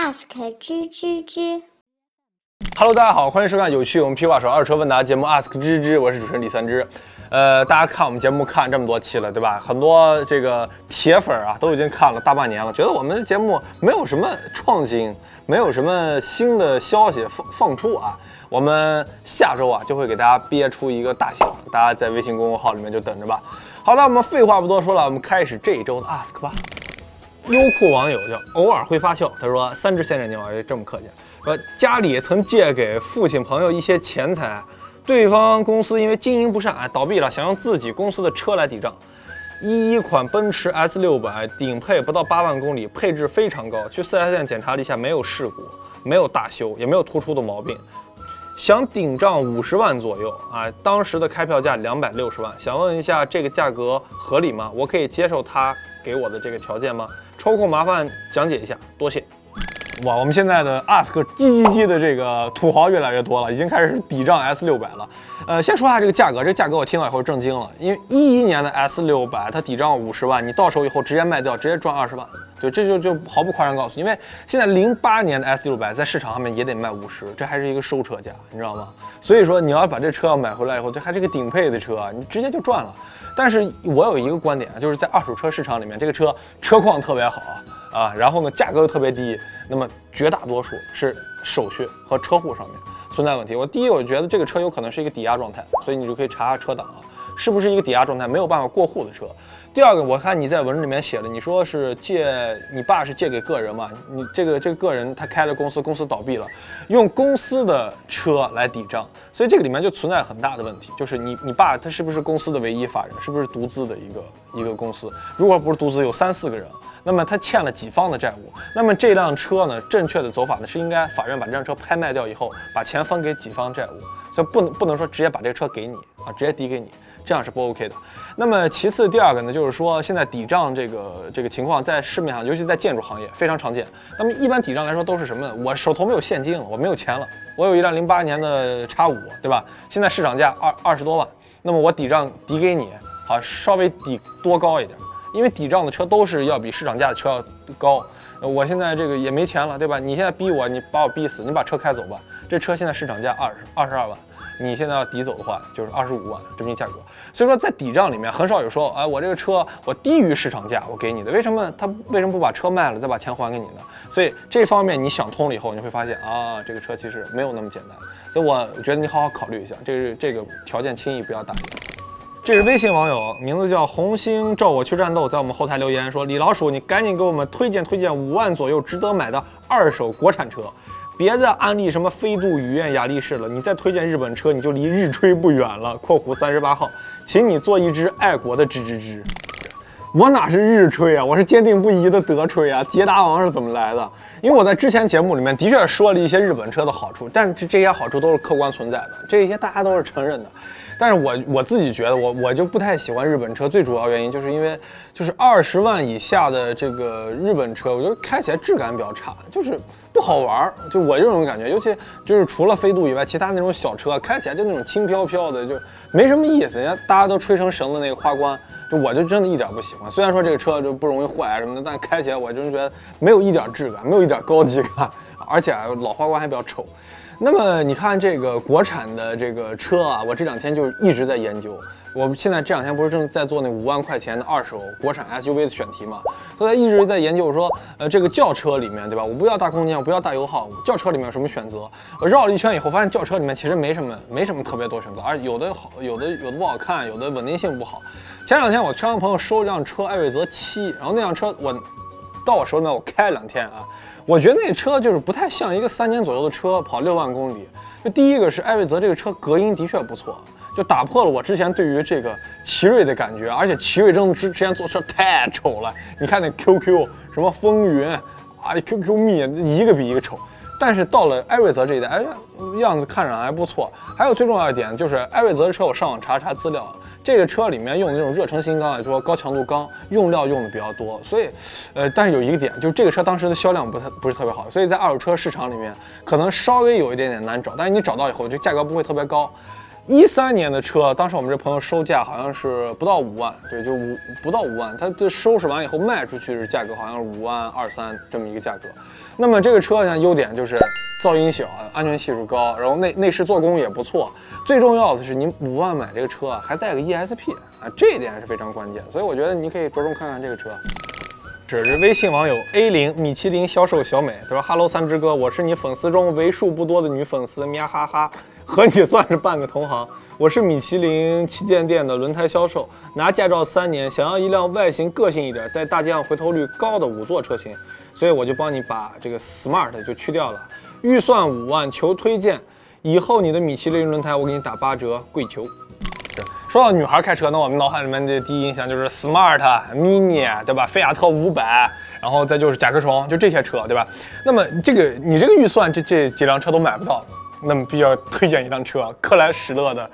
ask 吱吱吱。Hello，大家好，欢迎收看有趣我们皮话手二车问答节目 Ask 吱吱，我是主持人李三枝。呃，大家看我们节目看这么多期了，对吧？很多这个铁粉啊都已经看了大半年了，觉得我们的节目没有什么创新，没有什么新的消息放放出啊。我们下周啊就会给大家憋出一个大新闻，大家在微信公众号里面就等着吧。好的，我们废话不多说了，我们开始这一周的 Ask 吧。优酷网友叫偶尔会发笑，他说：“三只先生你好，这么客气。说家里曾借给父亲朋友一些钱财，对方公司因为经营不善，哎，倒闭了，想用自己公司的车来抵账。一一款奔驰 S 六百顶配不到八万公里，配置非常高，去四 S 店检查了一下，没有事故，没有大修，也没有突出的毛病。想顶账五十万左右啊，当时的开票价两百六十万，想问一下这个价格合理吗？我可以接受他给我的这个条件吗？抽空麻烦讲解一下，多谢。哇，我们现在的 ask 叽叽叽的这个土豪越来越多了，已经开始抵账 S 六百了。呃，先说下这个价格，这价格我听到以后震惊了，因为一一年的 S 六百它抵账五十万，你到手以后直接卖掉，直接赚二十万。对，这就就毫不夸张告诉你，因为现在零八年的 S 六百在市场上面也得卖五十，这还是一个收车价，你知道吗？所以说你要把这车要买回来以后，这还是个顶配的车，你直接就赚了。但是我有一个观点，就是在二手车市场里面，这个车车况特别好啊，然后呢价格又特别低，那么绝大多数是手续和车户上面存在问题。我第一，我觉得这个车有可能是一个抵押状态，所以你就可以查下车档啊，是不是一个抵押状态，没有办法过户的车。第二个，我看你在文字里面写的，你说是借你爸是借给个人嘛？你这个这个个人他开了公司，公司倒闭了，用公司的车来抵账，所以这个里面就存在很大的问题，就是你你爸他是不是公司的唯一法人，是不是独资的一个一个公司？如果不是独资，有三四个人，那么他欠了几方的债务？那么这辆车呢，正确的走法呢是应该法院把这辆车拍卖掉以后，把钱分给几方债务，所以不能不能说直接把这个车给你啊，直接抵给你。这样是不 OK 的。那么其次第二个呢，就是说现在抵账这个这个情况在市面上，尤其在建筑行业非常常见。那么一般抵账来说都是什么呢？我手头没有现金了，我没有钱了，我有一辆零八年的叉五，对吧？现在市场价二二十多万，那么我抵账抵给你，好稍微抵多高一点，因为抵账的车都是要比市场价的车要高。我现在这个也没钱了，对吧？你现在逼我，你把我逼死，你把车开走吧。这车现在市场价二十二十二万。你现在要抵走的话，就是二十五万这么一价格。所以说，在抵账里面很少有说，哎，我这个车我低于市场价，我给你的。为什么他为什么不把车卖了再把钱还给你呢？所以这方面你想通了以后，你会发现啊，这个车其实没有那么简单。所以我觉得你好好考虑一下，这个这个条件轻易不要答应。这是微信网友，名字叫红星照我去战斗，在我们后台留言说：“李老鼠，你赶紧给我们推荐推荐五万左右值得买的二手国产车。”别再安利什么飞度、雨燕、雅力士了，你再推荐日本车，你就离日吹不远了。（括弧三十八号）请你做一只爱国的吱吱吱。我哪是日吹啊，我是坚定不移的德吹啊！捷达王是怎么来的？因为我在之前节目里面的确说了一些日本车的好处，但是这些好处都是客观存在的，这些大家都是承认的。但是我我自己觉得，我我就不太喜欢日本车，最主要原因就是因为就是二十万以下的这个日本车，我觉得开起来质感比较差，就是好玩儿。就我这种感觉，尤其就是除了飞度以外，其他那种小车开起来就那种轻飘飘的，就没什么意思。人家大家都吹成绳子那个花冠，就我就真的一点不喜欢。虽然说这个车就不容易坏什么的，但开起来我真觉得没有一点质感，没有一点高级感，而且老花冠还比较丑。那么你看这个国产的这个车啊，我这两天就一直在研究。我们现在这两天不是正在做那五万块钱的二手国产 SUV 的选题嘛？都在一直在研究说，呃，这个轿车里面，对吧？我不要大空间，我不要大油耗，轿车里面有什么选择？我绕了一圈以后，发现轿车里面其实没什么，没什么特别多选择，而有的好，有的有的不好看，有的稳定性不好。前两天我车上朋友收了辆车，艾瑞泽七，然后那辆车我到我手里面我开了两天啊。我觉得那车就是不太像一个三年左右的车，跑六万公里。就第一个是艾瑞泽这个车隔音的确不错，就打破了我之前对于这个奇瑞的感觉。而且奇瑞真的之之前做车太丑了，你看那 QQ 什么风云啊，QQ 蜜一个比一个丑。但是到了艾瑞泽这一代，哎，样子看着还不错。还有最重要一点就是艾瑞泽的车，我上网查查资料。这个车里面用的那种热成型钢来说，高强度钢用料用的比较多，所以，呃，但是有一个点，就是这个车当时的销量不太不是特别好，所以在二手车市场里面可能稍微有一点点难找，但是你找到以后，这价格不会特别高。一三年的车，当时我们这朋友收价好像是不到五万，对，就五不到五万，他这收拾完以后卖出去的价格好像是五万二三这么一个价格。那么这个车呢，优点就是噪音小，安全系数高，然后内内饰做工也不错。最重要的是，你五万买这个车啊，还带个 ESP 啊，这一点是非常关键。所以我觉得你可以着重看看这个车。这是微信网友 A 零米其林销售小美，他说：“Hello 三只哥，我是你粉丝中为数不多的女粉丝，喵哈哈，和你算是半个同行。我是米其林旗舰店的轮胎销售，拿驾照三年，想要一辆外形个性一点，在大街上回头率高的五座车型，所以我就帮你把这个 Smart 就去掉了，预算五万，求推荐。以后你的米其林轮胎我给你打八折，跪求。”说到女孩开车，那我们脑海里面的第一印象就是 smart、mini，对吧？菲亚特五百，然后再就是甲壳虫，就这些车，对吧？那么这个你这个预算，这这几辆车都买不到，那么必须要推荐一辆车，克莱史勒的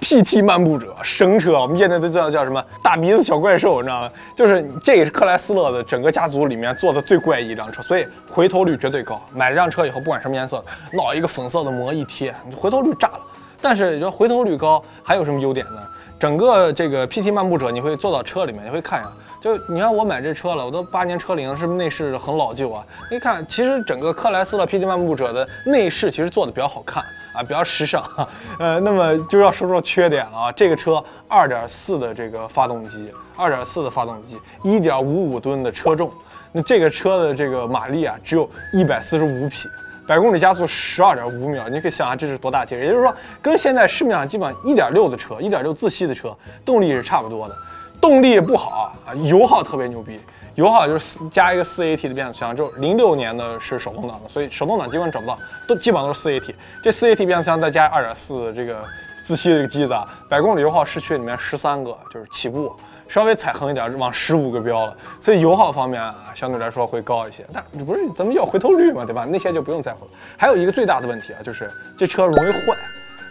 PT 漫步者，神车，我们业内都叫叫什么大鼻子小怪兽，你知道吗？就是这也是克莱斯勒的整个家族里面做的最怪异一辆车，所以回头率绝对高。买这辆车以后，不管什么颜色，脑一个粉色的膜一贴，你回头率炸了。但是你说回头率高还有什么优点呢？整个这个 PT 漫步者你会坐到车里面，你会看一下，就你看我买这车了，我都八年车龄，是不是内饰很老旧啊？一看，其实整个克莱斯勒 PT 漫步者的内饰其实做的比较好看啊，比较时尚。呃，那么就要说说缺点了啊。这个车2.4的这个发动机，2.4的发动机，1.55吨的车重，那这个车的这个马力啊，只有一百四十五匹。百公里加速十二点五秒，你可以想下这是多大劲儿。也就是说，跟现在市面上基本上一点六的车、一点六自吸的车动力是差不多的。动力不好啊，油耗特别牛逼，油耗就是加一个四 AT 的变速箱，就零六年的是手动挡的，所以手动挡基本上找不到，都基本上都是四 AT。这四 AT 变速箱再加二点四这个自吸的这个机子啊，百公里油耗市区里面十三个，就是起步。稍微踩横一点，往十五个标了，所以油耗方面啊，相对来说会高一些。但这不是咱们要回头率嘛，对吧？那些就不用在乎了。还有一个最大的问题啊，就是这车容易坏。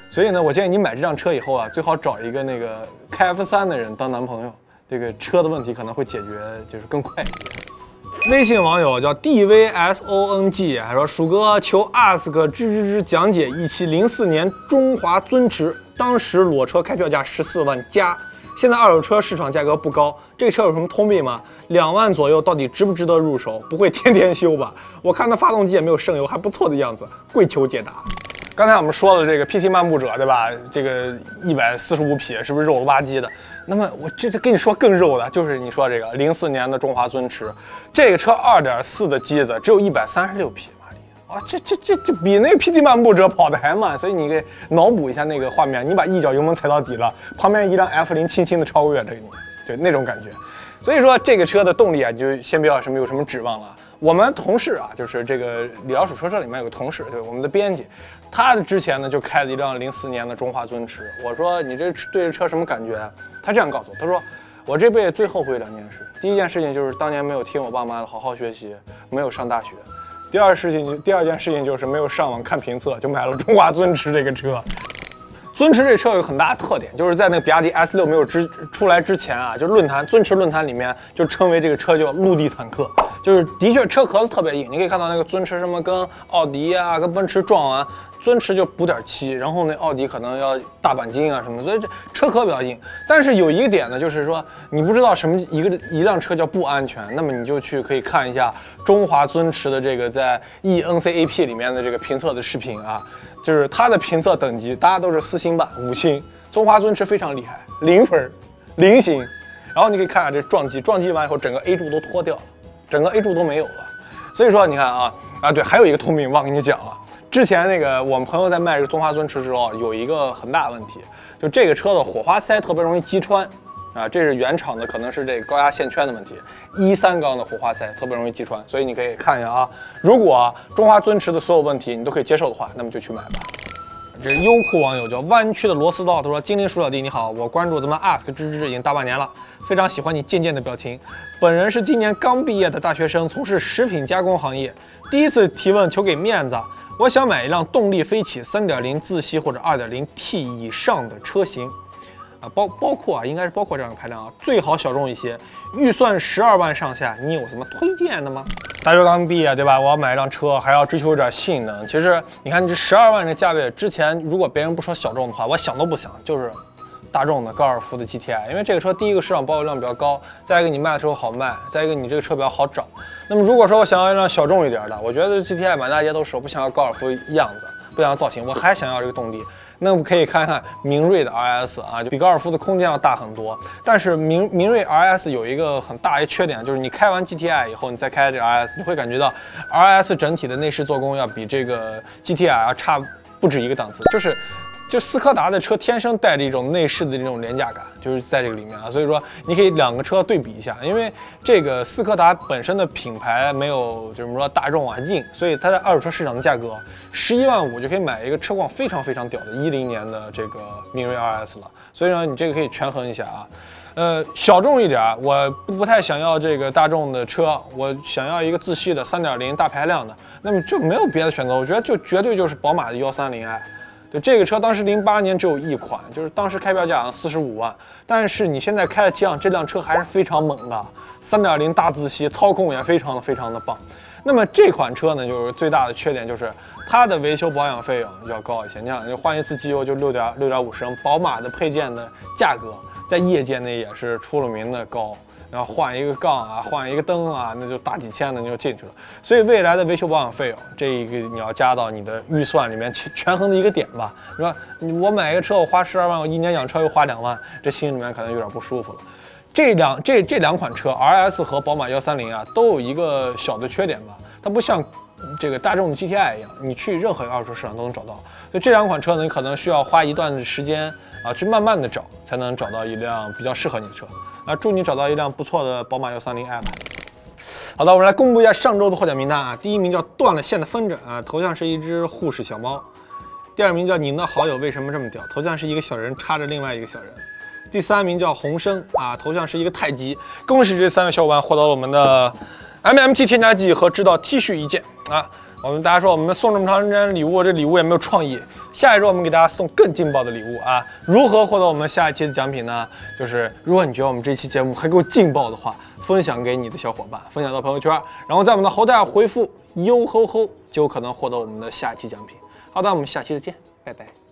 所以呢，我建议你买这辆车以后啊，最好找一个那个开 F 三的人当男朋友，这个车的问题可能会解决，就是更快一些。微信网友叫 D V S O N G，还说鼠哥求 ask 吱吱吱讲解一期零四年中华尊驰，当时裸车开票价十四万加。现在二手车市场价格不高，这车有什么通病吗？两万左右到底值不值得入手？不会天天修吧？我看它发动机也没有渗油，还不错的样子。跪求解答。刚才我们说了这个 PT 漫步者，对吧？这个一百四十五匹，是不是肉了吧唧的？那么我这这跟你说更肉的，就是你说这个零四年的中华尊驰，这个车二点四的机子，只有一百三十六匹。啊，这这这这比那个 PT 漫步者跑的还慢，所以你给脑补一下那个画面，你把一脚油门踩到底了，旁边一辆 F 零轻轻的超越着你，就那种感觉。所以说这个车的动力啊，你就先不要什么有什么指望了。我们同事啊，就是这个李老鼠说车里面有个同事，对我们的编辑，他之前呢就开了一辆零四年的中华尊驰。我说你这对这车什么感觉？他这样告诉我，他说我这辈子最后悔两件事，第一件事情就是当年没有听我爸妈的，好好学习，没有上大学。第二事情第二件事情就是没有上网看评测就买了中华尊驰这个车。尊驰这车有很大的特点，就是在那个比亚迪 S 六没有之出来之前啊，就论坛尊驰论坛里面就称为这个车叫陆地坦克，就是的确车壳子特别硬。你可以看到那个尊驰什么跟奥迪啊跟奔驰撞完。尊驰就补点漆，然后那奥迪可能要大钣金啊什么，所以这车壳比较硬。但是有一个点呢，就是说你不知道什么一个一辆车叫不安全，那么你就去可以看一下中华尊驰的这个在 E N C A P 里面的这个评测的视频啊，就是它的评测等级，大家都是四星半、五星。中华尊驰非常厉害，零分、零星。然后你可以看下这撞击，撞击完以后整个 A 柱都脱掉了，整个 A 柱都没有了。所以说你看啊啊对，还有一个通病忘跟你讲了。之前那个我们朋友在卖这个中华尊驰时候，有一个很大的问题，就这个车的火花塞特别容易击穿，啊，这是原厂的，可能是这个高压线圈的问题。一三缸的火花塞特别容易击穿，所以你可以看一下啊，如果中华尊驰的所有问题你都可以接受的话，那么就去买吧。这是优酷网友叫弯曲的螺丝刀，他说：“精灵鼠小弟你好，我关注咱们 ask 芝芝已经大半年了，非常喜欢你渐渐的表情。本人是今年刚毕业的大学生，从事食品加工行业，第一次提问求给面子。”我想买一辆动力飞起3.0自吸或者 2.0T 以上的车型，啊，包包括啊，应该是包括这样的排量啊，最好小众一些，预算十二万上下，你有什么推荐的吗？大学刚毕业对吧？我要买一辆车，还要追求一点性能。其实你看这十二万这价位，之前如果别人不说小众的话，我想都不想，就是大众的高尔夫的 GTI。因为这个车第一个市场保有量比较高，再一个你卖的时候好卖，再一个你这个车比较好找。那么如果说我想要一辆小众一点的，我觉得 GTI 满大街都是，我不想要高尔夫样子，不想要造型，我还想要这个动力。那我们可以看看明锐的 RS 啊，就比高尔夫的空间要大很多。但是明明锐 RS 有一个很大的缺点，就是你开完 GTI 以后，你再开这 RS，你会感觉到 RS 整体的内饰做工要比这个 GTI 要差不止一个档次，就是。就斯柯达的车天生带着一种内饰的这种廉价感，就是在这个里面啊，所以说你可以两个车对比一下，因为这个斯柯达本身的品牌没有就是说大众啊硬，所以它在二手车市场的价格十一万五就可以买一个车况非常非常屌的一零年的这个明锐 RS 了，所以说你这个可以权衡一下啊，呃小众一点，我不不太想要这个大众的车，我想要一个自吸的三点零大排量的，那么就没有别的选择，我觉得就绝对就是宝马的幺三零 i。就这个车当时零八年只有一款，就是当时开标价四十五万，但是你现在开了七这辆车还是非常猛的，三点零大自吸，操控也非常的非常的棒。那么这款车呢，就是最大的缺点就是它的维修保养费用要高一些。你想，你换一次机油就六点六点五升，宝马的配件的价格在业界内也是出了名的高。然后换一个杠啊，换一个灯啊，那就大几千的你就进去了。所以未来的维修保养费用，这一个你要加到你的预算里面权权衡的一个点吧。是吧？我买一个车，我花十二万，我一年养车又花两万，这心里面可能有点不舒服了。这两这这两款车，RS 和宝马幺三零啊，都有一个小的缺点吧，它不像这个大众的 GTI 一样，你去任何一个二手车市场都能找到。所以这两款车呢，你可能需要花一段时间。啊，去慢慢的找，才能找到一辆比较适合你的车。啊，祝你找到一辆不错的宝马幺三零 i。好的，我们来公布一下上周的获奖名单啊。第一名叫断了线的风筝啊，头像是一只护士小猫。第二名叫您的好友为什么这么屌，头像是一个小人插着另外一个小人。第三名叫洪生啊，头像是一个太极。恭喜这三位小伙伴获得了我们的 MMT 添加剂和知道 T 恤一件啊。我们大家说我们送这么长时间礼物，这礼物也没有创意。下一周我们给大家送更劲爆的礼物啊！如何获得我们下一期的奖品呢？就是如果你觉得我们这期节目还够劲爆的话，分享给你的小伙伴，分享到朋友圈，然后在我们的后台回复“哟吼吼”，就有可能获得我们的下期奖品。好的，我们下期再见，拜拜。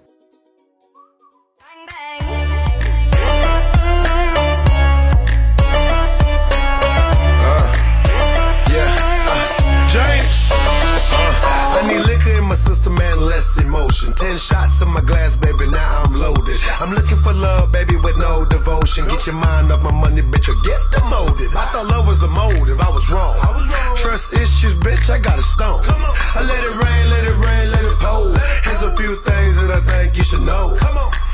My glass, baby, now I'm loaded. I'm looking for love, baby, with no devotion. Get your mind off my money, bitch, or get demoted. I thought love was the motive, I was wrong. Trust issues, bitch, I got a stone. I let it rain, let it rain, let it pour. Here's a few things that I think you should know.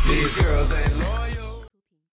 These girls ain't loyal.